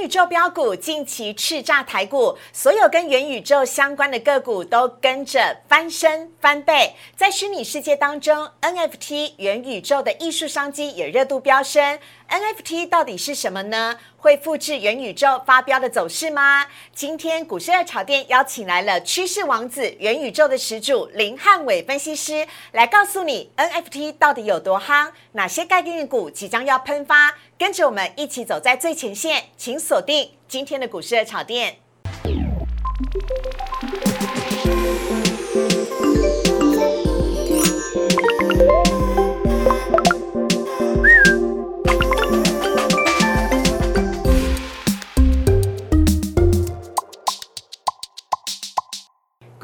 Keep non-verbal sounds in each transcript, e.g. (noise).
宇宙标股近期叱咤台股，所有跟元宇宙相关的个股都跟着翻身翻倍。在虚拟世界当中，NFT 元宇宙的艺术商机也热度飙升。NFT 到底是什么呢？会复制元宇宙发飙的走势吗？今天股市二炒店邀请来了趋势王子、元宇宙的始祖林汉伟分析师，来告诉你 NFT 到底有多夯，哪些概念股即将要喷发，跟着我们一起走在最前线，请锁定今天的股市二炒店。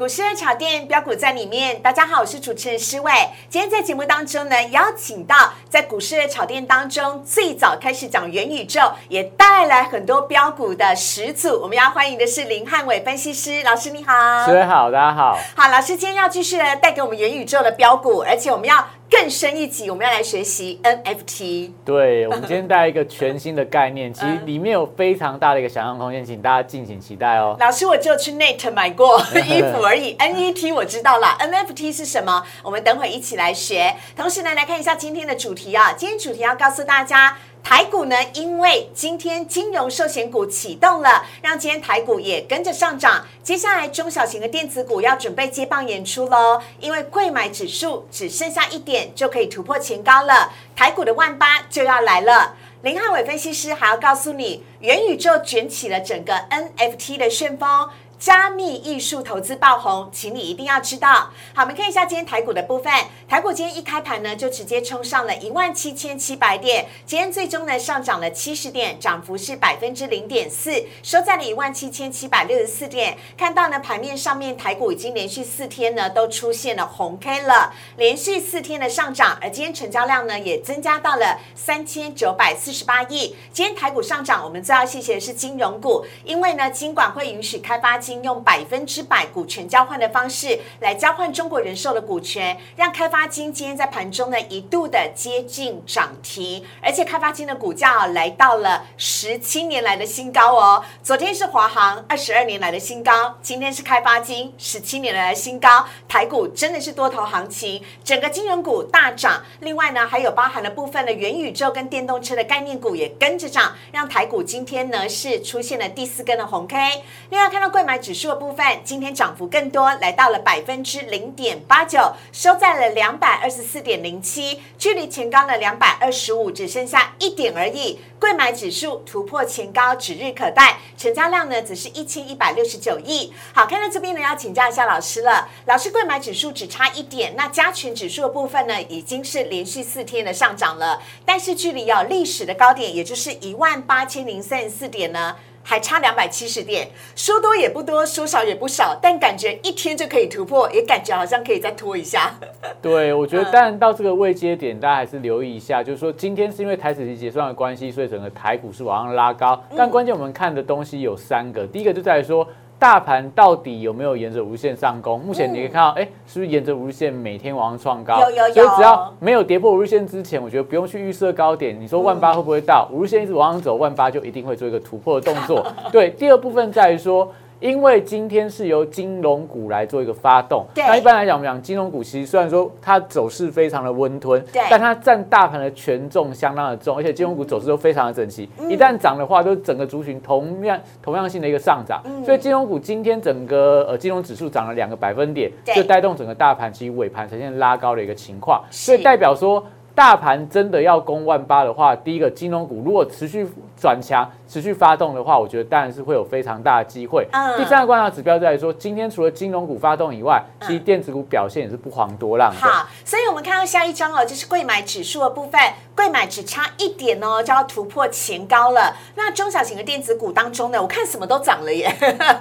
股市的炒店标股在里面，大家好，我是主持人施伟。今天在节目当中呢，邀请到在股市的炒店当中最早开始讲元宇宙，也带来很多标股的始祖。我们要欢迎的是林汉伟分析师老师，你好。施伟好，大家好。好，老师今天要继续呢带给我们元宇宙的标股，而且我们要。更深一级，我们要来学习 NFT。对，我们今天带一个全新的概念，其实里面有非常大的一个想象空间，请大家敬请期待哦。老师，我就去 Net 买过 (laughs) 衣服而已，NET 我知道了，NFT 是什么？我们等会一起来学。同时呢，来看一下今天的主题啊，今天主题要告诉大家。台股呢，因为今天金融寿险股启动了，让今天台股也跟着上涨。接下来中小型的电子股要准备接棒演出喽，因为贵买指数只剩下一点就可以突破前高了，台股的万八就要来了。林汉伟分析师还要告诉你，元宇宙卷起了整个 NFT 的旋风。加密艺术投资爆红，请你一定要知道。好，我们看一下今天台股的部分。台股今天一开盘呢，就直接冲上了一万七千七百点，今天最终呢上涨了七十点，涨幅是百分之零点四，收在了一万七千七百六十四点。看到呢盘面上面，台股已经连续四天呢都出现了红 K 了，连续四天的上涨，而今天成交量呢也增加到了三千九百四十八亿。今天台股上涨，我们最要谢谢的是金融股，因为呢金管会允许开发金。用百分之百股权交换的方式来交换中国人寿的股权，让开发金今天在盘中呢一度的接近涨停，而且开发金的股价来到了十七年来的新高哦。昨天是华航二十二年来的新高，今天是开发金十七年来的新高。台股真的是多头行情，整个金融股大涨。另外呢，还有包含了部分的元宇宙跟电动车的概念股也跟着涨，让台股今天呢是出现了第四根的红 K。另外看到贵买。指数的部分今天涨幅更多，来到了百分之零点八九，收在了两百二十四点零七，距离前高的两百二十五只剩下一点而已。贵买指数突破前高指日可待，成交量呢只是一千一百六十九亿。好，看到这边呢要请教一下老师了，老师贵买指数只差一点，那加权指数的部分呢已经是连续四天的上涨了，但是距离有历史的高点，也就是一万八千零三十四点呢。还差两百七十点，说多也不多，说少也不少，但感觉一天就可以突破，也感觉好像可以再拖一下。(laughs) 对，我觉得当然到这个位阶点，大家还是留意一下，就是说今天是因为台子期结算的关系，所以整个台股是往上拉高，但关键我们看的东西有三个，第一个就在于说。大盘到底有没有沿着无线上攻？目前你可以看到，哎，是不是沿着无线每天往上创高？有有有。所以只要没有跌破无线之前，我觉得不用去预设高点。你说万八会不会到？无线一直往上走，万八就一定会做一个突破的动作。(laughs) 对，第二部分在于说。因为今天是由金融股来做一个发动，那一般来讲，我们讲金融股其实虽然说它走势非常的温吞，但它占大盘的权重相当的重，而且金融股走势都非常的整齐，一旦涨的话，都整个族群同样同样性的一个上涨，所以金融股今天整个呃金融指数涨了两个百分点，就带动整个大盘其实尾盘呈现拉高的一个情况，所以代表说。大盘真的要攻万八的话，第一个金融股如果持续转强、持续发动的话，我觉得当然是会有非常大的机会。第三个观察指标在于说，今天除了金融股发动以外，其实电子股表现也是不遑多让的。好，所以我们看到下一张哦，就是贵买指数的部分，贵买只差一点哦，就要突破前高了。那中小型的电子股当中呢，我看什么都涨了耶。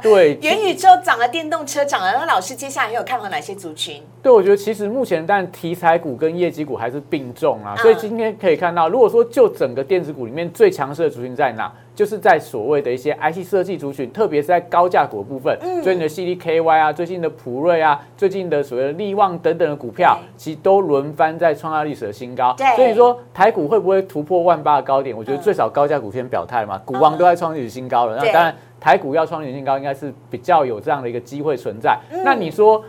对，(laughs) 元宇宙涨了，电动车涨了。那老师接下来还有看好哪些族群？对，我觉得其实目前但题材股跟业绩股还是并重。重啊，所以今天可以看到，如果说就整个电子股里面最强势的族群在哪？就是在所谓的一些 IC 设计族群，特别是在高价股的部分，嗯最近的 CDKY 啊，最近的普瑞啊，最近的所谓的力旺等等的股票，其实都轮番在创下历史的新高。所以说台股会不会突破万八的高点？我觉得嗯最少高价股先表态嘛，股王都在创历史新高了，那当然台股要创历史新高，应该是比较有这样的一个机会存在。嗯那你说？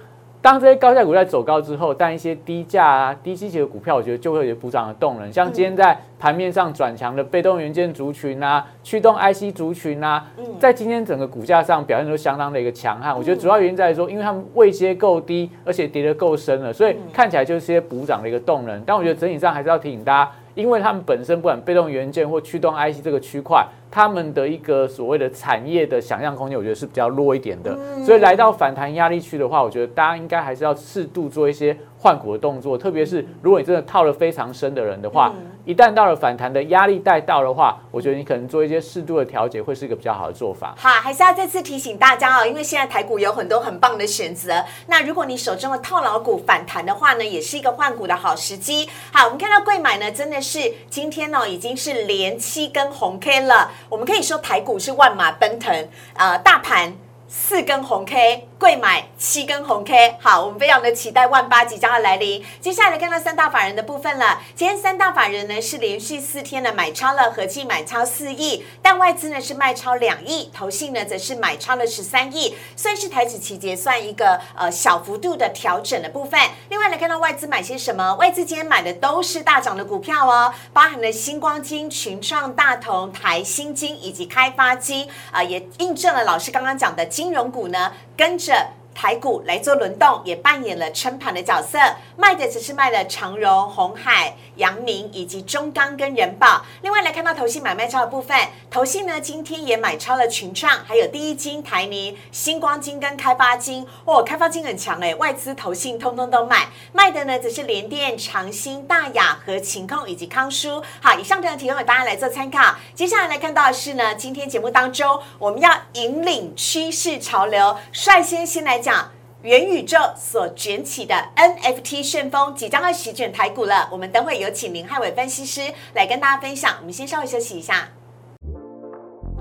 当这些高价股在走高之后，但一些低价啊、低基期的股票，我觉得就会有补涨的动能。像今天在盘面上转强的被动元件族群啊、驱动 IC 族群啊，在今天整个股价上表现都相当的一个强悍。我觉得主要原因在于说，因为他们位阶够低，而且跌得够深了，所以看起来就是一些补涨的一个动能。但我觉得整体上还是要提醒大家，因为他们本身不管被动元件或驱动 IC 这个区块，他们的一个所谓的产业的想象空间，我觉得是比较弱一点的。所以来到反弹压力区的话，我觉得大家应该还是要适度做一些换股的动作，特别是如果你真的套了非常深的人的话，一旦到了反弹的压力带到的话，我觉得你可能做一些适度的调节，会是一个比较好的做法。好，还是要再次提醒大家哦，因为现在台股有很多很棒的选择。那如果你手中的套牢股反弹的话呢，也是一个换股的好时机。好，我们看到贵买呢，真的是今天呢、已经是连七根红 K 了。我们可以说台股是万马奔腾，呃，大盘。四根红 K，贵买七根红 K，好，我们非常的期待万八即将要来临。接下来看到三大法人的部分了，今天三大法人呢是连续四天的买超了，合计买超四亿，但外资呢是卖超两亿，投信呢则是买超了十三亿，算是台指期结算一个呃小幅度的调整的部分。另外来看到外资买些什么，外资今天买的都是大涨的股票哦，包含了星光金、群创、大同、台新金以及开发金啊、也印证了老师刚刚讲的金融股呢跟着。台股来做轮动，也扮演了撑盘的角色。卖的只是卖了长荣、红海、阳明以及中钢跟人保。另外来看到投信买卖超的部分，投信呢今天也买超了群创，还有第一金、台泥、星光金跟开发金。哦，开发金很强哎，外资投信通通都买。卖的呢只是联电、长兴、大雅和勤控以及康舒。好，以上这样提供给大家来做参考。接下来来看到的是呢，今天节目当中我们要引领趋势潮流，率先先来讲。元宇宙所卷起的 NFT 旋风即将要席卷台股了。我们等会有请林汉伟分析师来跟大家分享。我们先稍微休息一下，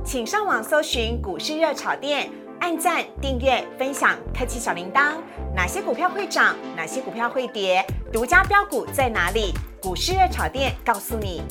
请上网搜寻股市热炒店，按赞、订阅、分享，开启小铃铛。哪些股票会涨？哪些股票会跌？独家标股在哪里？股市热炒店告诉你。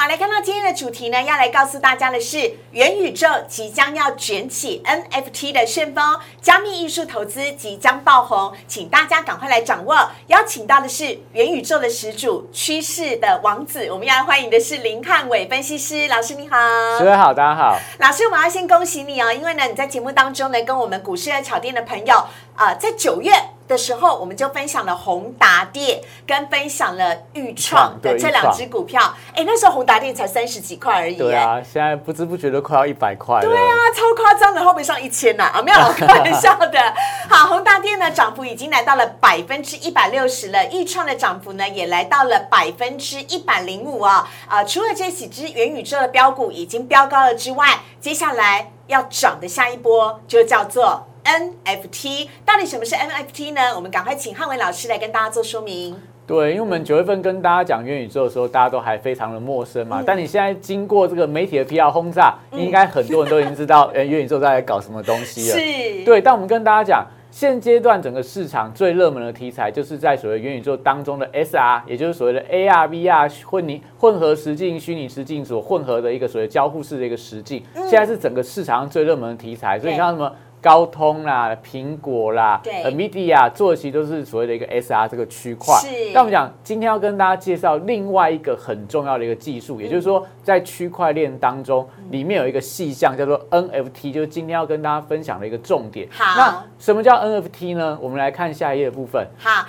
好，来看到今天的主题呢，要来告诉大家的是元宇宙即将要卷起 NFT 的旋风，加密艺术投资即将爆红，请大家赶快来掌握。邀请到的是元宇宙的始祖、趋势的王子，我们要来欢迎的是林汉伟分析师老师，你好。各位好，大家好。老师，我们要先恭喜你哦，因为呢，你在节目当中呢，跟我们股市的炒店的朋友，呃，在九月的时候，我们就分享了宏达电，跟分享了豫创的对这两只股票。哎，那时候宏达电才三十几块而已，对啊，现在不知不觉都快要一百块了。对啊，超夸张的，后面上一千呐、啊！没有，(laughs) 开玩笑的。好，宏达电呢涨幅已经来到了百分之一百六十了，豫创的涨幅呢也来到了百分之一百零五啊。啊，除了这几只元宇宙的标股已经飙高了之外，接下来要涨的下一波就叫做 NFT。到底什么是 NFT 呢？我们赶快请汉伟老师来跟大家做说明。对，因为我们九月份跟大家讲元宇宙的时候，大家都还非常的陌生嘛。但你现在经过这个媒体的 PR 轰炸，应该很多人都已经知道，呃，元宇宙在搞什么东西了。是，对，但我们跟大家讲，现阶段整个市场最热门的题材，就是在所谓元宇宙当中的 SR，也就是所谓的 AR、VR 混凝混合实境、虚拟实境所混合的一个所谓交互式的一个实境，现在是整个市场上最热门的题材。所以你看什么？高通啦、苹果啦、对 NVIDIA 做的其实都是所谓的一个 SR 这个区块。是那我们讲，今天要跟大家介绍另外一个很重要的一个技术，也就是说，在区块链当中，里面有一个细项叫做 NFT，就是今天要跟大家分享的一个重点。好那什么叫 NFT 呢？我们来看下一页的部分。好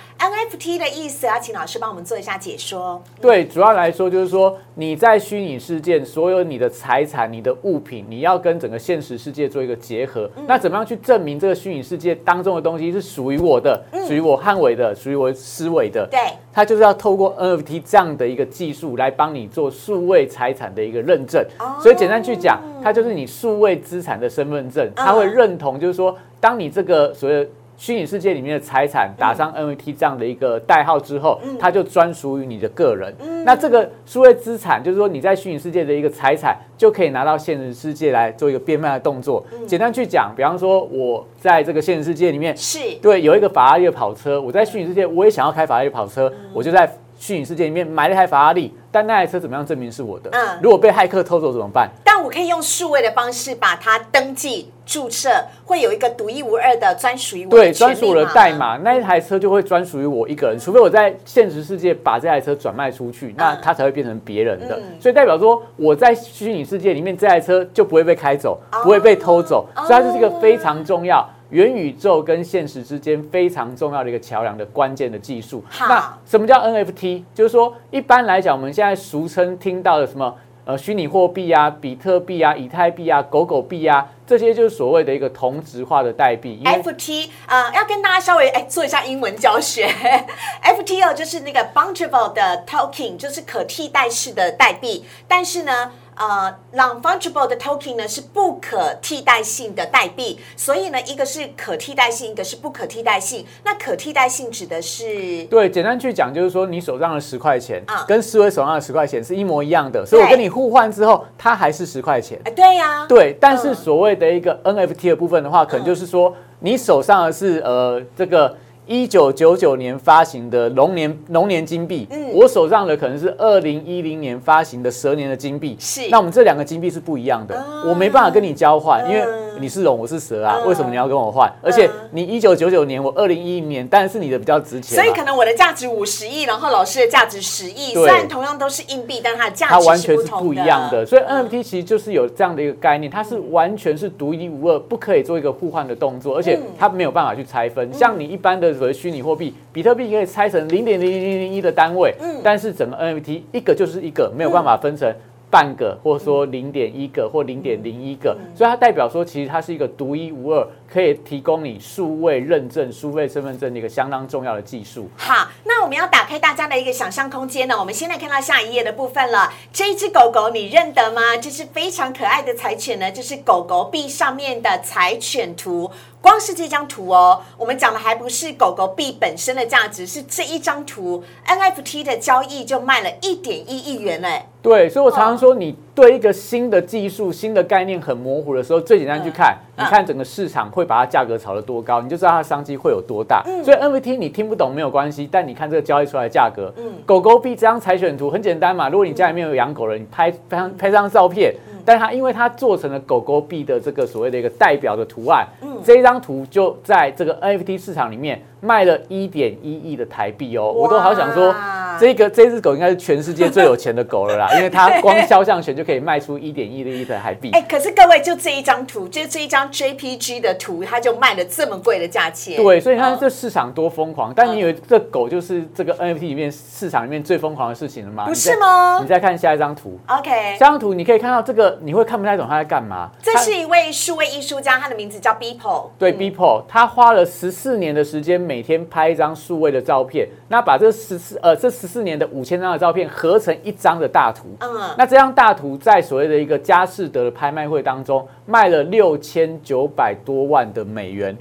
，NFT 的意思要请老师帮我们做一下解说。对，主要来说就是说，你在虚拟世界所有你的财产、你的物品，你要跟整个现实世界做一个结合。那怎么样去证明这个虚拟世界当中的东西是属于我的、属于我汉伟的、属于我思维的？对，它就是要透过 NFT 这样的一个技术来帮你做数位财产的一个认证。哦所以简单去讲，它就是你数位资产的身份证，它会认同，就是说，当你这个所谓的虚拟世界里面的财产打上 NFT 这样的一个代号之后，它就专属于你的个人。那这个数位资产，就是说你在虚拟世界的一个财产，就可以拿到现实世界来做一个变卖的动作。简单去讲，比方说我在这个现实世界里面，是对有一个法拉利的跑车，我在虚拟世界我也想要开法拉利跑车，我就在虚拟世界里面买了一台法拉利，但那台车怎么样证明是我的？嗯如果被骇客偷走怎么办？可以用数位的方式把它登记注册，会有一个独一无二的专属于我的对，专属我的代码，那一台车就会专属于我一个人，除非我在现实世界把这台车转卖出去，那它才会变成别人的。嗯所以代表说我在虚拟世界里面这台车就不会被开走，哦不会被偷走，所以它就是一个非常重要。元宇宙跟现实之间非常重要的一个桥梁的关键的技术。那什么叫 NFT？就是说，一般来讲，我们现在俗称听到的什么呃虚拟货币啊、比特币啊、以太币啊、狗狗币啊，这些就是所谓的一个同质化的代币。FT 呃，要跟大家稍微哎做一下英文教学。(laughs) FT 哦，就是那个 fungible 的 token，就是可替代式的代币。但是呢，呃，non-fungible 的 token 呢是不可替代性的代币。所以呢，一个是可替代性，一个是不可替代性。那可替代性指的是对，简单去讲就是说，你手上的十块钱啊跟思维手上的十块钱是一模一样的，所以我跟你互换之后，它还是十块钱。哎，对呀、对，但是嗯所谓的一个 NFT 的部分的话，可能就是说，你手上的是呃这个一九九九年发行的龙年龙年金币，嗯。我手上的可能是二零一零年发行的蛇年的金币，是。那我们这两个金币是不一样的，啊。我没办法跟你交换，因为嗯。你是龙，我是蛇啊，嗯为什么你要跟我换？而且你一九九九年，我二零一零年，但是你的比较值钱嘛，所以可能我的价值五十亿，然后老师的价值十亿，虽然同样都是硬币，但它的价值它完全是不一样的，所以嗯。NFT 其实就是有这样的一个概念，它是完全是独一无二，不可以做一个互换的动作，而且嗯。它没有办法去拆分。像你一般的所谓虚拟货币，比特币可以拆成零点零零零零一的单位，嗯但是整个 NFT 一个就是一个，没有办法分成。半个，或者说零点一个或零点零一个，嗯所以它代表说，其实它是一个独一无二，可以提供你数位认证、数位身份证的一个相当重要的技术。好，那我们要打开大家的一个想象空间呢。我们现在看到下一页的部分了。这一只狗狗你认得吗？这是非常可爱的柴犬呢，就是狗狗币上面的柴犬图。光是这张图哦，我们讲的还不是狗狗币本身的价值，是这一张图 NFT 的交易就卖了一点一亿元嘞。对，所以我常常说，你对一个新的技术、新的概念很模糊的时候，最简单去看，嗯你看整个市场会把它价格炒得多高，你就知道它的商机会有多大。嗯。所以 NFT 你听不懂没有关系，但你看这个交易出来的价格，嗯。狗狗币这张采选图很简单嘛，如果你家里面有养狗人，你拍拍张拍张照片，嗯。但它因为它做成了狗狗币的这个所谓的一个代表的图案，嗯。这一张图就在这个 NFT 市场里面卖了一点一亿的台币哦，我都好想说哇。这个这只狗应该是全世界最有钱的狗了啦，(laughs) 因为它光肖像权就可以卖出一点一的一的海币。哎，可是各位，就这一张图，就这一张 JPG 的图，它就卖了这么贵的价钱。对，所以你看嗯这市场多疯狂，但你以为这狗就是这个 NFT 里面市场里面最疯狂的事情了吗？不是吗你再看下一张图，OK，下张图你可以看到这个，你会看不太懂他在干嘛。这是一位数位艺术家，他的名字叫 Beeple。对 Beeple，他花了十四年的时间，每天拍一张数位的照片，那把这十四呃这十四年的五千张的照片合成一张的大图。嗯，那这张大图在所谓的一个佳士得的拍卖会当中卖了六千九百多万的美元，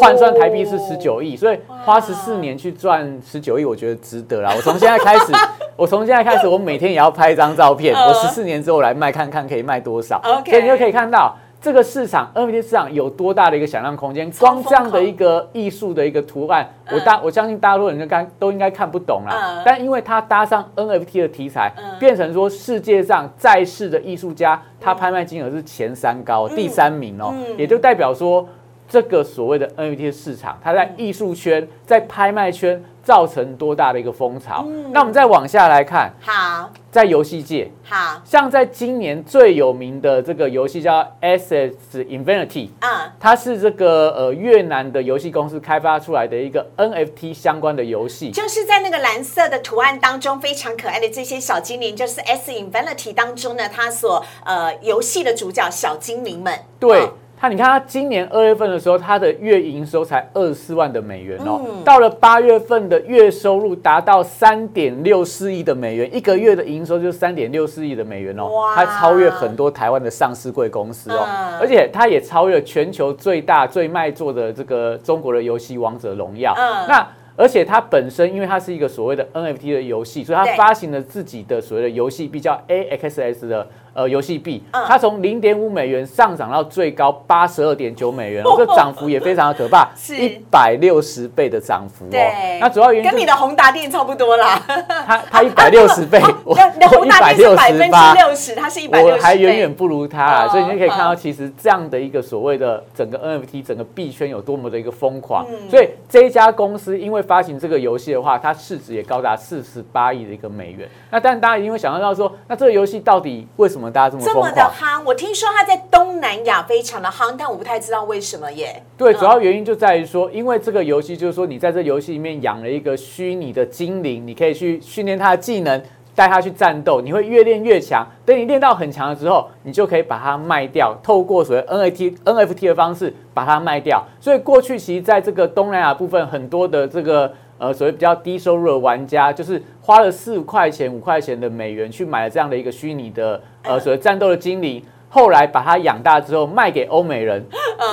换算台币是十九亿，所以花十四年去赚十九亿，我觉得值得啦。我从现在开始，(laughs) 我从现在开始，我每天也要拍一张照片，嗯我十四年之后来卖看看可以卖多少。所以你就可以看到。这个市场 NFT 市场有多大的一个想象空间？光这样的一个艺术的一个图案，我大我相信大多人都看都应该看不懂啦。嗯。但因为它搭上 NFT 的题材嗯，变成说世界上在世的艺术家，他拍卖金额是前三高，第三名哦。嗯，也就代表说。这个所谓的 NFT 市场，它在艺术圈、在拍卖圈造成多大的一个风潮？嗯那我们再往下来看，好在游戏界，好，像在今年最有名的这个游戏叫 Assets Infinity，嗯，它是这个呃越南的游戏公司开发出来的一个 NFT 相关的游戏。就是在那个蓝色的图案当中，非常可爱的这些小精灵，就是 S Infinity 当中呢，它所呃游戏的主角小精灵们。对哦，它你看它今年二月份的时候，它的月营收才二十四万的美元哦，嗯。到了八月份的月收入达到三点六四亿的美元，一个月的营收就是三点六四亿的美元哦哇，它超越很多台湾的上市贵公司哦，嗯。而且它也超越全球最大最卖座的这个中国的游戏《王者荣耀》嗯。那而且它本身，因为它是一个所谓的 NFT 的游戏，所以它发行了自己的所谓的游戏币，叫 AXS 的呃游戏币。嗯它从零点五美元上涨到最高八十二点九美元，哦 (laughs) 这涨幅也非常的可怕，(laughs) 是一百六十倍的涨幅哦。那主要原因跟你的宏达电差不多啦。(laughs) 它它一百六十倍，我你的宏达电是百分之168六十，它是一百六十，我还远远不如它啦，哦所以你就可以看到，嗯其实这样的一个所谓的整个 NFT 整个币圈有多么的一个疯狂。嗯所以这一家公司因为发行这个游戏的话，它市值也高达四十八亿的一个美元。那但大家一定会想象到说，那这个游戏到底为什么大家这么这么的？夯。我听说它在东南亚非常的夯，但我不太知道为什么耶。对，嗯主要原因就在于说，因为这个游戏就是说，你在这游戏里面养了一个虚拟的精灵，你可以去训练它的技能，带它去战斗，你会越练越强。等你练到很强了之后，你就可以把它卖掉，透过所谓 NFT NFT 的方式把它卖掉。所以过去其实在这个东南亚部分，很多的这个呃所谓比较低收入的玩家，就是花了四块钱、五块钱的美元去买了这样的一个虚拟的呃 (laughs) 所谓战斗的精灵。后来把它养大之后卖给欧美人，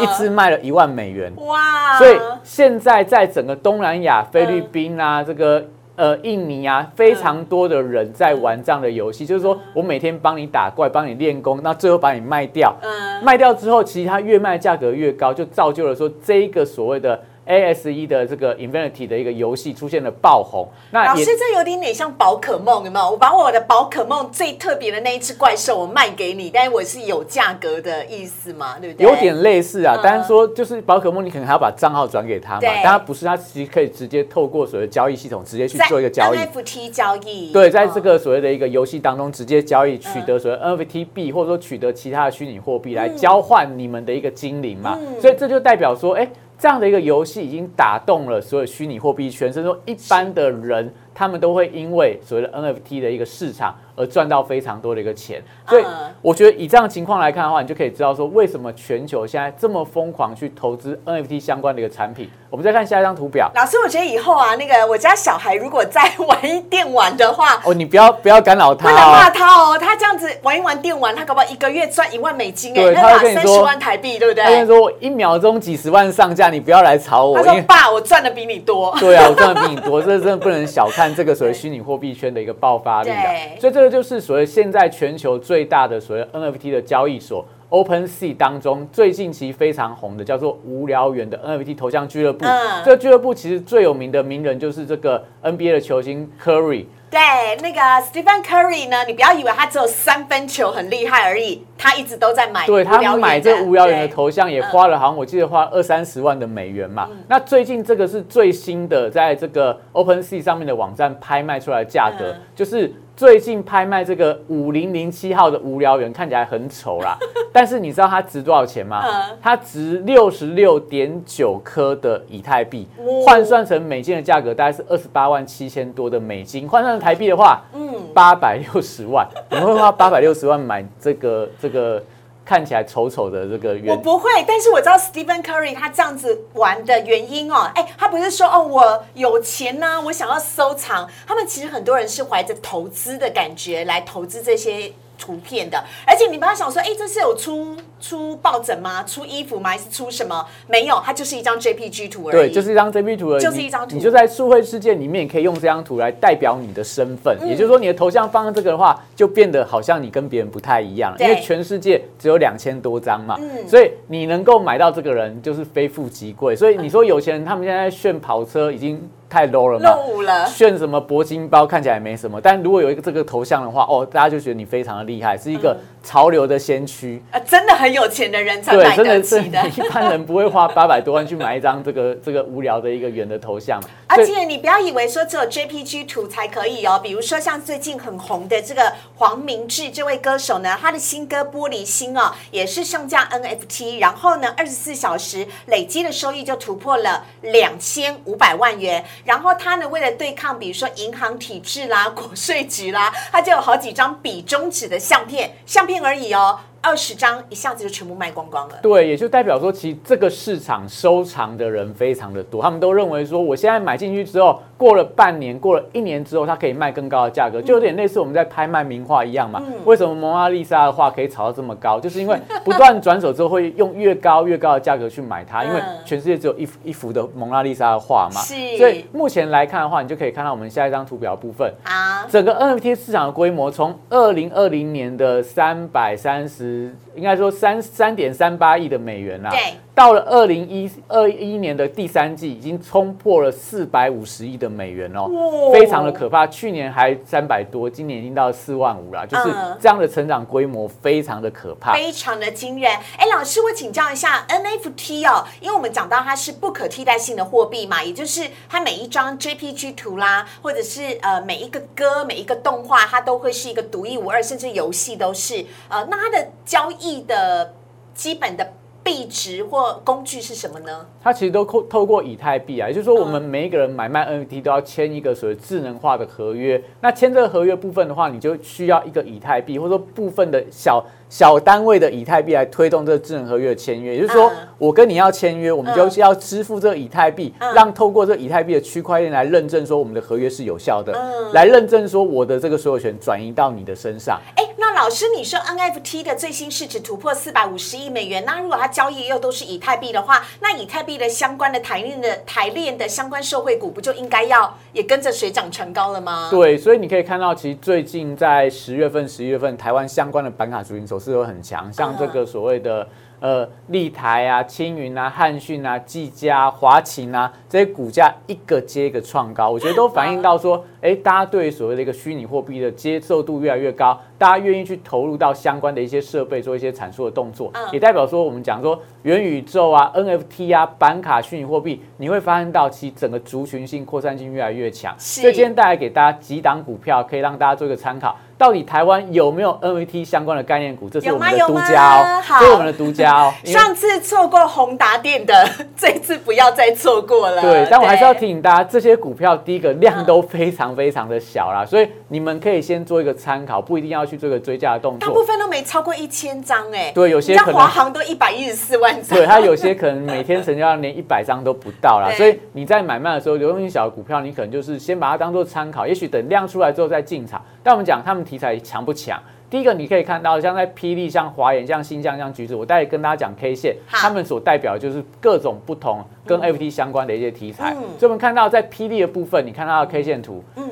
一只卖了一万美元。哇！所以现在在整个东南亚、菲律宾啊，这个呃印尼啊，非常多的人在玩这样的游戏，就是说我每天帮你打怪、帮你练功，那最后把你卖掉。嗯，卖掉之后，其实它越卖价格越高，就造就了说这一个所谓的 ASE 的这个 Infinity 的一个游戏出现了爆红。那也老师，这有点点像宝可梦，有没有？我把我的宝可梦最特别的那一只怪兽我卖给你，但是我是有价格的意思嘛，对不对？有点类似啊嗯，但是说就是宝可梦，你可能还要把账号转给他嘛，对但它不是，他其实可以直接透过所谓的交易系统直接去做一个交易。NFT 交易，对，在这嗯个所谓的一个游戏当中，直接交易取得所谓 NFT 币，或者说取得其他的虚拟货币来交换你们的一个精灵嘛，嗯所以这就代表说，哎，这样的一个游戏已经打动了所有虚拟货币圈，甚至说一般的人，他们都会因为所谓的 NFT 的一个市场而赚到非常多的一个钱。所以嗯我觉得以这样的情况来看的话，你就可以知道说，为什么全球现在这么疯狂去投资 NFT 相关的一个产品。我们再看下一张图表。老师，我觉得以后啊，那个我家小孩如果再玩电玩的话，哦，你不要不要干扰他不能。骂他哦，他这样子玩一玩电玩，他搞不好一个月赚一万美金哎，他会跟你说三十万台币，对不对？他跟你说我一秒钟几十万上架，你不要来吵我，他说爸，我赚的比你多。对啊，我赚的比你多，这真的不能小看这个所谓虚拟货币圈的一个爆发力啊。所以这个就是所谓现在全球最大的所谓 NFT 的交易所 OpenSea 当中，最近期非常红的叫做无聊猿的 NFT 头像俱乐部。嗯这个俱乐部其实最有名的名人就是这个 NBA 的球星 Curry。对，那个 Stephen Curry 呢，你不要以为他只有三分球很厉害而已，他一直都在买对他买这无聊猿的对。头像也花了，好像我记得花二三十万的美元嘛。那最近这个是最新的，在这个 OpenSea 上面的网站拍卖出来的价格，嗯。就是最近拍卖这个五零零七号的无聊猿看起来很丑啦，(laughs) 但是你知道它值多少钱吗？嗯？它值六十六点九颗的以太币哦，换算成美金的价格大概是二十八万七千多的美金，换算成台币的话，嗯，八百六十万，你会花八百六十万买这个这个看起来丑丑的这个原我圆？不会，但是我知道 Stephen Curry 他这样子玩的原因哦，哎，他不是说哦我有钱呢、我想要收藏，他们其实很多人是怀着投资的感觉来投资这些。图片的，而且你不要想说，哎，这是有出出抱枕吗？出衣服吗？还是出什么？没有，它就是一张 JPG 图而已。对，就是一张 JPG 图而已，就是一张图你你就在数位世界里面，可以用这张图来代表你的身份。嗯也就是说，你的头像放在这个的话，就变得好像你跟别人不太一样了，因对为全世界只有两千多张嘛，嗯所以你能够买到这个人就是非富即贵。所以你说有钱人他们现在炫跑车已经太 low 了嘛落？伍了。炫什么铂金包看起来没什么，但如果有一个这个头像的话，哦，大家就觉得你非常的厉害，是一个潮流的先驱。啊，真的很有钱的人才对，买真的是得起的。(laughs) 一般人不会花八百多万去买一张这个 (laughs) 这个无聊的一个圆的头像。而且你不要以为说只有 JPG 图才可以哦，比如说像最近很红的这个黄明志这位歌手呢，他的新歌《玻璃心》哦，也是上架 NFT，然后呢，二十四小时累积的收益就突破了两千五百万元。然后他呢，为了对抗比如说银行体制啦、国税局啦，他就有好几张比中指的相片，相片而已哦。二十张一下子就全部卖光光了。对，也就代表说，其实这个市场收藏的人非常的多，他们都认为说，我现在买进去之后，过了半年，过了一年之后，它可以卖更高的价格，就有点类似我们在拍卖名画一样嘛。为什么蒙娜丽莎的画可以炒到这么高？(laughs) 就是因为不断转手之后，会用越高越高的价格去买它，因为全世界只有一一幅的蒙娜丽莎的画嘛。所以目前来看的话，你就可以看到我们下一张图表部分，好，整个 NFT 市场的规模从二零二零年的三百三十，应该说三三点三八亿的美元啦。对。到了二零一二一年的第三季，已经冲破了四百五十亿的美元哦，非常的可怕。去年还三百多，今年已经到四万五了，就是这样的成长规模，非常的可怕，非常的惊人。哎，老师，我请教一下 NFT 哦，因为我们讲到它是不可替代性的货币嘛，也就是它每一张 JPG 图啦，或者是呃每一个歌、每一个动画，它都会是一个独一无二，甚至游戏都是。呃，那它的交易的基本的。币值或工具是什么呢？它其实都透透过以太币啊，也就是说，我们每一个人买卖 NFT 都要签一个所谓智能化的合约。那签这个合约部分的话，你就需要一个以太币，或者说部分的小。小单位的以太币来推动这个智能合约的签约，也就是说，我跟你要签约，我们就是要支付这个以太币，让透过这个以太币的区块链来认证说我们的合约是有效的，来认证说我的这个所有权转移到你的身上。哎，那老师，你说 NFT 的最新市值突破四百五十亿美元，那如果它交易又都是以太币的话，那以太币的相关的台链的台链的相关社会股不就应该要也跟着水涨船高了吗？对，所以你可以看到，其实最近在十月份、十一月份，台湾相关的板卡族群走。是有很强，像这个所谓的呃立台啊、青云啊、汉讯啊、技嘉、华勤啊这些股价一个接一个创高，我觉得都反映到说，哎，大家对所谓的一个虚拟货币的接受度越来越高，大家愿意去投入到相关的一些设备做一些阐述的动作，也代表说我们讲说元宇宙啊、NFT 啊、板卡虚拟货币，你会发现到其整个族群性扩散性越来越强。所以今天带来给大家几档股票，可以让大家做一个参考。到底台湾有没有 N V T 相关的概念股？这是我们的独家哦，这是我们的独家哦。(laughs) 上次错过宏达电的，(laughs) 这次不要再错过了。对，但我还是要提醒大家，这些股票第一个量都非常非常的小啦，所以你们可以先做一个参考，不一定要去做个追加的动作。大部分都没超过一千张哎。对，有些可能华航都一百一十四万张。对，它有些可能每天成交量连一百张都不到啦。所以你在买卖的时候，流动性小的股票，你可能就是先把它当做参考，也许等量出来之后再进场。但我们讲他们题材强不强？第一个你可以看到，像在霹雳、像华研、像新疆、像橘子，我待会跟大家讲 K 线，他们所代表就是各种不同跟 FT 相关的一些题材。所以我们看到在霹雳的部分，你看到 K 线图，嗯。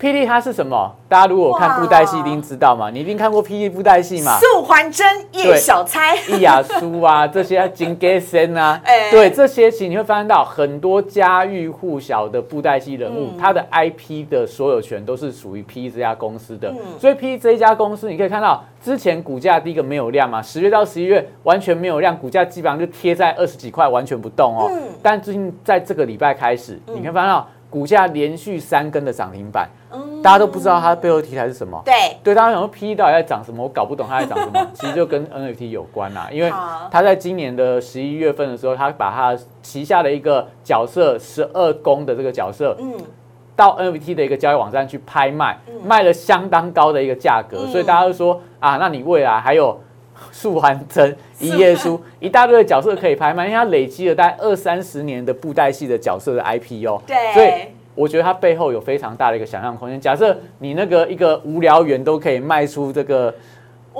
霹雳它是什么？大家如果看布袋戏，一定知道嘛。你一定看过霹雳布袋戏嘛？素还真、叶小钗、易雅苏啊，这些金戈森啊，(laughs) 对这些，其实你会发现到很多家喻户晓的布袋戏人物，他的 IP 的所有权都是属于 P 这家公司的。所以 P 这一家公司，你可以看到之前股价第一个没有量嘛，十月到十一月完全没有量，股价基本上就贴在二十几块，完全不动哦。但最近在这个礼拜开始，你可以发现到。股价连续三根的涨停板，大家都不知道它背后题材是什么。对，对，大家想说 P 到底在涨什么？我搞不懂它在涨什么。(laughs) 其实就跟 NFT 有关啦，因为它在今年的十一月份的时候，它把它旗下的一个角色十二宫的这个角色，嗯，到 NFT 的一个交易网站去拍卖，卖了相当高的一个价格，所以大家都说啊，那你未来还有。素还真、一页书，一大堆的角色可以拍卖，因为它累积了大概二三十年的布袋戏的角色的 IP 哦。对，所以我觉得它背后有非常大的一个想象空间。假设你那个一个无聊园都可以卖出这个。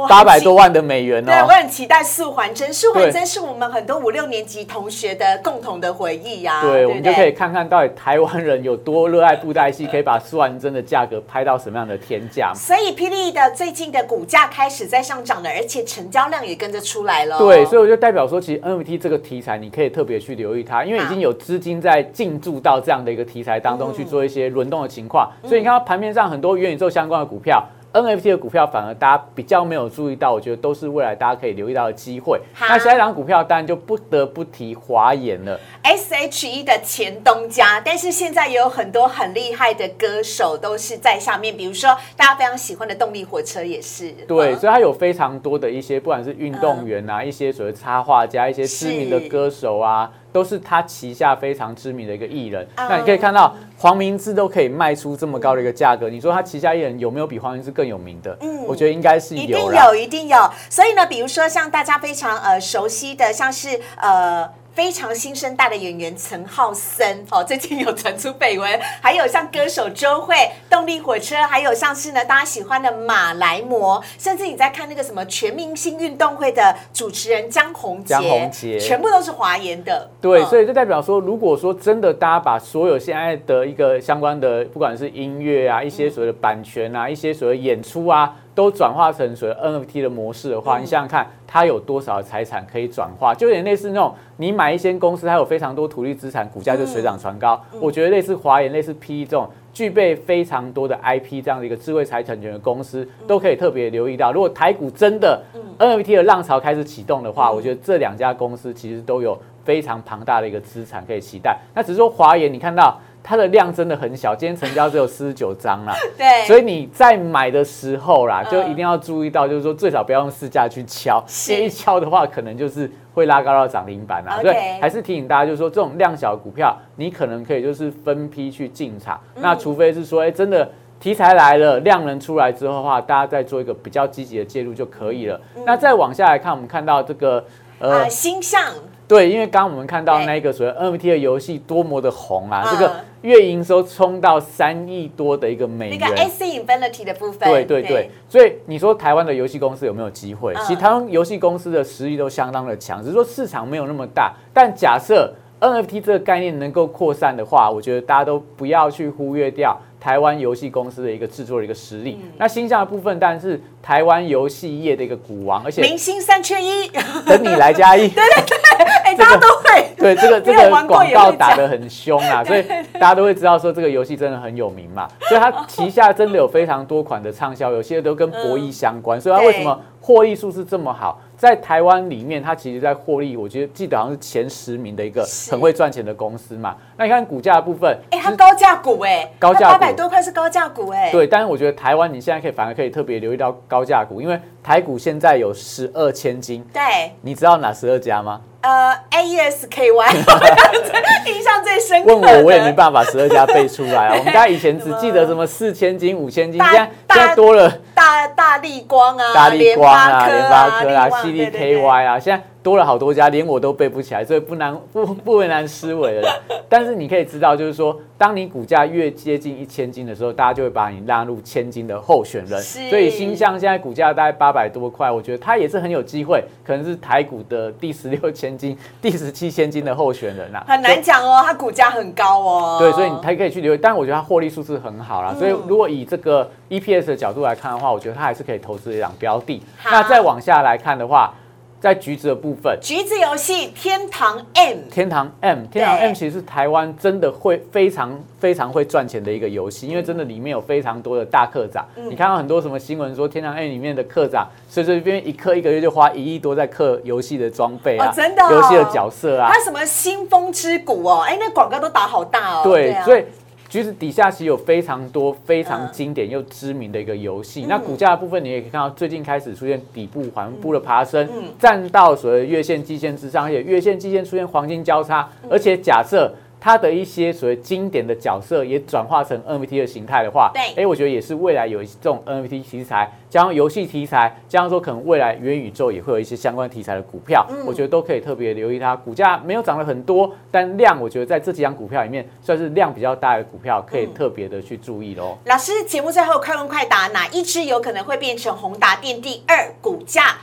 八百多万的美元哦！对我很期待素还真，素还真是我们很多五六年级同学的共同的回忆呀。对，我们就可以看看到底台湾人有多热爱布袋戏，可以把素还真的价格拍到什么样的天价。所以霹雳的最近的股价开始在上涨了，而且成交量也跟着出来了。对，所以我就代表说，其实 NFT 这个题材你可以特别去留意它，因为已经有资金在进驻到这样的一个题材当中去做一些轮动的情况。所以你看到盘面上很多元宇宙相关的股票。NFT 的股票反而大家比较没有注意到，我觉得都是未来大家可以留意到的机会。那下一档股票当然就不得不提华研了，SHE 的前东家。但是现在也有很多很厉害的歌手都是在上面，比如说大家非常喜欢的动力火车也是。对，所以它有非常多的一些，不管是运动员啊，一些所谓插画家，一些知名的歌手啊。都是他旗下非常知名的一个艺人。嗯那你可以看到黄明志都可以卖出这么高的一个价格，你说他旗下艺人有没有比黄明志更有名的？嗯我觉得应该是有一定。有，一定有。所以呢，比如说像大家非常呃熟悉的，像是呃。非常新生代的演员陈浩森哦，最近有传出绯闻，(laughs) 还有像歌手周蕙、动力火车，还有像是呢大家喜欢的马来模，甚至你在看那个什么全明星运动会的主持人江宏杰，江宏杰全部都是华研的。对，嗯所以就代表说，如果说真的大家把所有现在的一个相关的，不管是音乐啊，一些所谓的版权啊，一些所谓演出啊，都转化成所谓 NFT 的模式的话，嗯你想想看，它有多少的财产可以转化？就有点类似那种你买一间公司，它有非常多土地资产，股价就水涨船高。嗯我觉得类似华研、类似 PE 这种。具备非常多的 IP 这样的一个智慧财产权的公司，嗯都可以特别留意到。如果台股真的 NFT 的浪潮开始启动的话，我觉得这两家公司其实都有非常庞大的一个资产可以期待。那只是说华研，你看到它的量真的很小，今天成交只有四十九张啦。(laughs) 对，所以你在买的时候啦，嗯就一定要注意到，就是说最少不要用市价去敲，是因为一敲的话，可能就是会拉高到涨停板啊。OK 所以还是提醒大家，就是说这种量小的股票，你可能可以就是分批去进场。嗯那除非是说，哎，真的。题材来了，量能出来之后的话，大家再做一个比较积极的介入就可以了。那再往下来看，我们看到这个呃啊，星象对，因为刚刚我们看到对那个所谓 NFT 的游戏多么的红啊，嗯这个月营收冲到三亿多的一个美元。那个 AC Infinity 的部分，对对对，所以你说台湾的游戏公司有没有机会？嗯其实台湾游戏公司的实力都相当的强，只是说市场没有那么大。但假设 NFT 这个概念能够扩散的话，我觉得大家都不要去忽略掉台湾游戏公司的一个制作的一个实力。嗯那新象的部分，当然是台湾游戏业的一个股王，而且明星三缺一，等你来加一。(laughs) (laughs) 哎，大家都会。对，这个这个广告打得很凶啊，(laughs) 所以大家都会知道说这个游戏真的很有名嘛，所以它旗下真的有非常多款的畅销游戏，都跟博弈相关，所以它为什么获利数是这么好？在台湾里面，它其实在获利，我觉得记得好像是前十名的一个很会赚钱的公司嘛。那你看股价的部分，哎，它高价股哎，高价股。八百多块是高价股哎，对，但是我觉得台湾你现在可以反而可以特别留意到高价股，因为台股现在有十二千金，对，你知道哪十二家吗？呃，A E S K Y，(laughs) 印象最深刻问。我，我也没办法十二家背出来啊。(laughs) 我们大家以前只记得什么四千金、五千金，大现在现在多了大大力光啊，大力光啊、联联发科啊、力旺对对对 CDKY 啊，现在多了好多家，连我都背不起来，所以不难 (laughs) 不不为难思维了啦。但是你可以知道，就是说，当你股价越接近一千金的时候，大家就会把你纳入千金的候选人。所以新象现在股价大概八百多块，我觉得它也是很有机会，可能是台股的第十六千金、(laughs) 第十七千金的候选人啊。很难讲哦，它股价很高哦。对，所以你才可以去留意，但我觉得它获利数是很好啦。嗯所以如果以这个 EPS 的角度来看的话，我觉得它还是可以投资一档标的。那再往下来看的话，在橘子的部分，橘子游戏天堂 M，天堂 M，天堂 M 其实是台湾真的会非常非常会赚钱的一个游戏，因为真的里面有非常多的大课长。嗯。你看到很多什么新闻说天堂 M 里面的课长随随便便一课一个月就花一亿多在课游戏的装备啊，哦真的哦。游戏的角色啊。它，什么新风之谷哦，哎，那广告都打好大哦。对，啊。所以橘子底下其实有非常多非常嗯经典又知名的一个游戏。那股价的部分，你也可以看到最近开始出现底部缓步的爬升，嗯站到所谓的月线、季线之上，而且月线、季线出现黄金交叉，嗯而且假设。它的一些所谓经典的角色也转化成 NFT 的形态的话，对哎，我觉得也是未来有这种 NFT 题材，加上游戏题材，加上说可能未来元宇宙也会有一些相关题材的股票，嗯我觉得都可以特别留意它。股价没有涨了很多，但量我觉得在这几张股票里面算是量比较大的股票，可以嗯特别的去注意喽。老师，节目最后快问快答，哪一支有可能会变成宏达电第二股价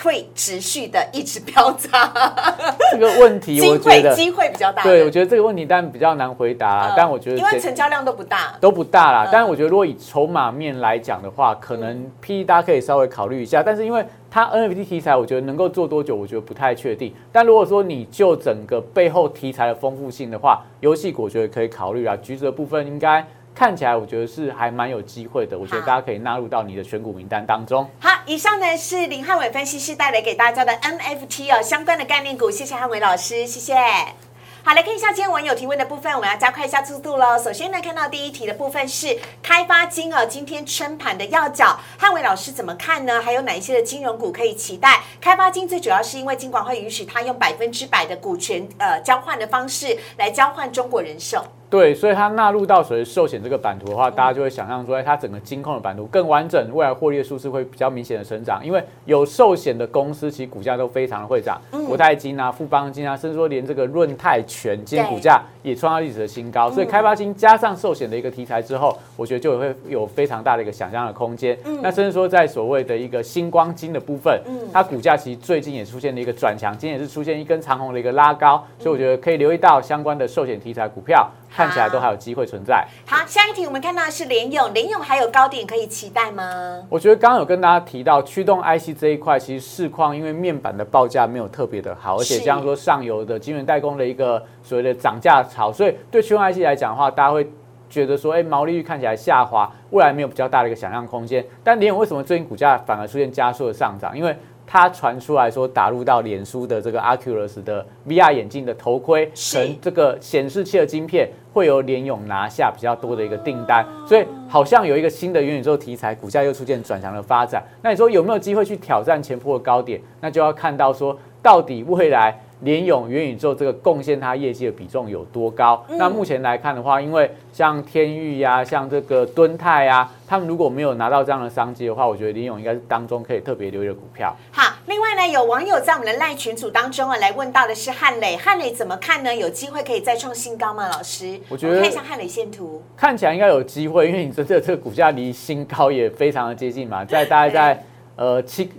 会持续的一直飙涨？这个问题机我觉得，(laughs) 会机会比较大的。对我觉得这个问题但比较难回答但我觉得因为成交量都不大。都不大啦嗯。但是我觉得，如果以筹码面来讲的话，可能 P 大家可以稍微考虑一下。但是因为它 NFT 题材，我觉得能够做多久，我觉得不太确定。但如果说你就整个背后题材的丰富性的话，游戏股我觉得可以考虑啦。橘子的部分应该看起来，我觉得是还蛮有机会的。我觉得大家可以纳入到你的选股名单当中。好，以上呢是林汉伟分析师带来给大家的 NFT 哦相关的概念股，谢谢汉伟老师，谢谢。好，来看一下今天网友提问的部分，我们要加快一下速度喽。首先呢，看到第一题的部分是开发金哦，今天撑盘的要角，汉伟老师怎么看呢？还有哪一些的金融股可以期待？开发金最主要是因为金管会允许他用百分之百的股权呃交换的方式来交换中国人寿。对，所以它纳入到所谓寿险这个版图的话，大家就会想象说，它整个金控的版图更完整，未来获利的数字会比较明显的成长。因为有寿险的公司，其实股价都非常的会涨，国泰金啊、富邦金啊，甚至说连这个润泰全今天股价也创造历史的新高。所以开发金加上寿险的一个题材之后，我觉得就会有非常大的一个想象的空间。那甚至说在所谓的一个星光金的部分，它股价其实最近也出现了一个转强，今天也是出现一根长红的一个拉高，所以我觉得可以留意到相关的寿险题材股票。看起来都还有机会存在。好，下一题我们看到的是联勇，联勇还有高点可以期待吗？我觉得刚刚有跟大家提到驱动 IC 这一块，其实市况因为面板的报价没有特别的好，而且这样说上游的晶圆代工的一个所谓的涨价潮，所以对驱动 IC 来讲的话，大家会觉得说，哎，毛利率看起来下滑，未来没有比较大的一个想象空间。但联勇为什么最近股价反而出现加速的上涨？因为它传出来说打入到脸书的这个 Oculus 的 VR 眼镜的头盔，跟这个显示器的晶片。会由联勇拿下比较多的一个订单，所以好像有一个新的元宇宙题材，股价又出现转强的发展。那你说有没有机会去挑战前坡的高点？那就要看到说到底未来联勇元宇宙这个贡献它业绩的比重有多高。那目前来看的话，因为像天域呀，像这个敦泰呀，他们如果没有拿到这样的商机的话，我觉得联勇应该是当中可以特别留意的股票。好，另外呢，有网友在我们的赖群组当中啊，来问到的是汉磊，汉磊怎么看呢？有机会可以再创新高吗？老师？我觉得看一下汉磊线图，看起来应该有机会，因为你真的这个股价离新高也非常的接近嘛，在大概在呃七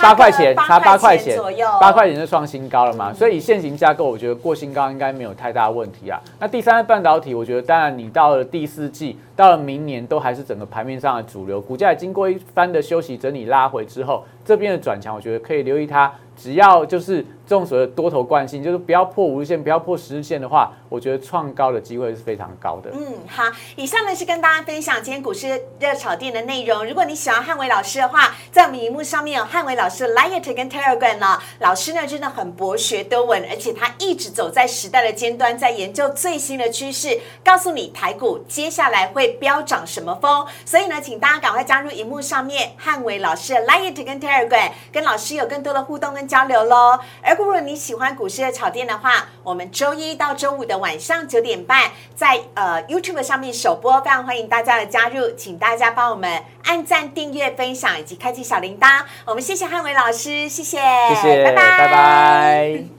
八块钱，差八块钱左右，八块钱就创新高了嘛，所以以现行架构，我觉得过新高应该没有太大问题啊。那第三个半导体，我觉得当然你到了第四季，到了明年都还是整个盘面上的主流，股价经过一番的休息整理拉回之后，这边的转强，我觉得可以留意它。只要就是这种所谓的多头惯性，就是不要破五日线，不要破十日线的话，我觉得创高的机会是非常高的。嗯，好，以上呢是跟大家分享今天股市热炒店的内容。如果你喜欢汉伟老师的话，在我们荧幕上面有汉伟老师的 Light 跟 Telegram 呢。老师呢真的很博学多闻，而且他一直走在时代的尖端，在研究最新的趋势，告诉你台股接下来会飙涨什么风。所以呢，请大家赶快加入荧幕上面汉伟老师的 Light 跟 Telegram，跟老师有更多的互动跟。交流喽！而如果你喜欢股市的炒店的话，我们周一到周五的晚上九点半在呃 YouTube 上面首播，非常欢迎大家的加入，请大家帮我们按赞、订阅、分享以及开启小铃铛。我们谢谢汉伟老师，谢谢，谢谢，拜拜，拜拜。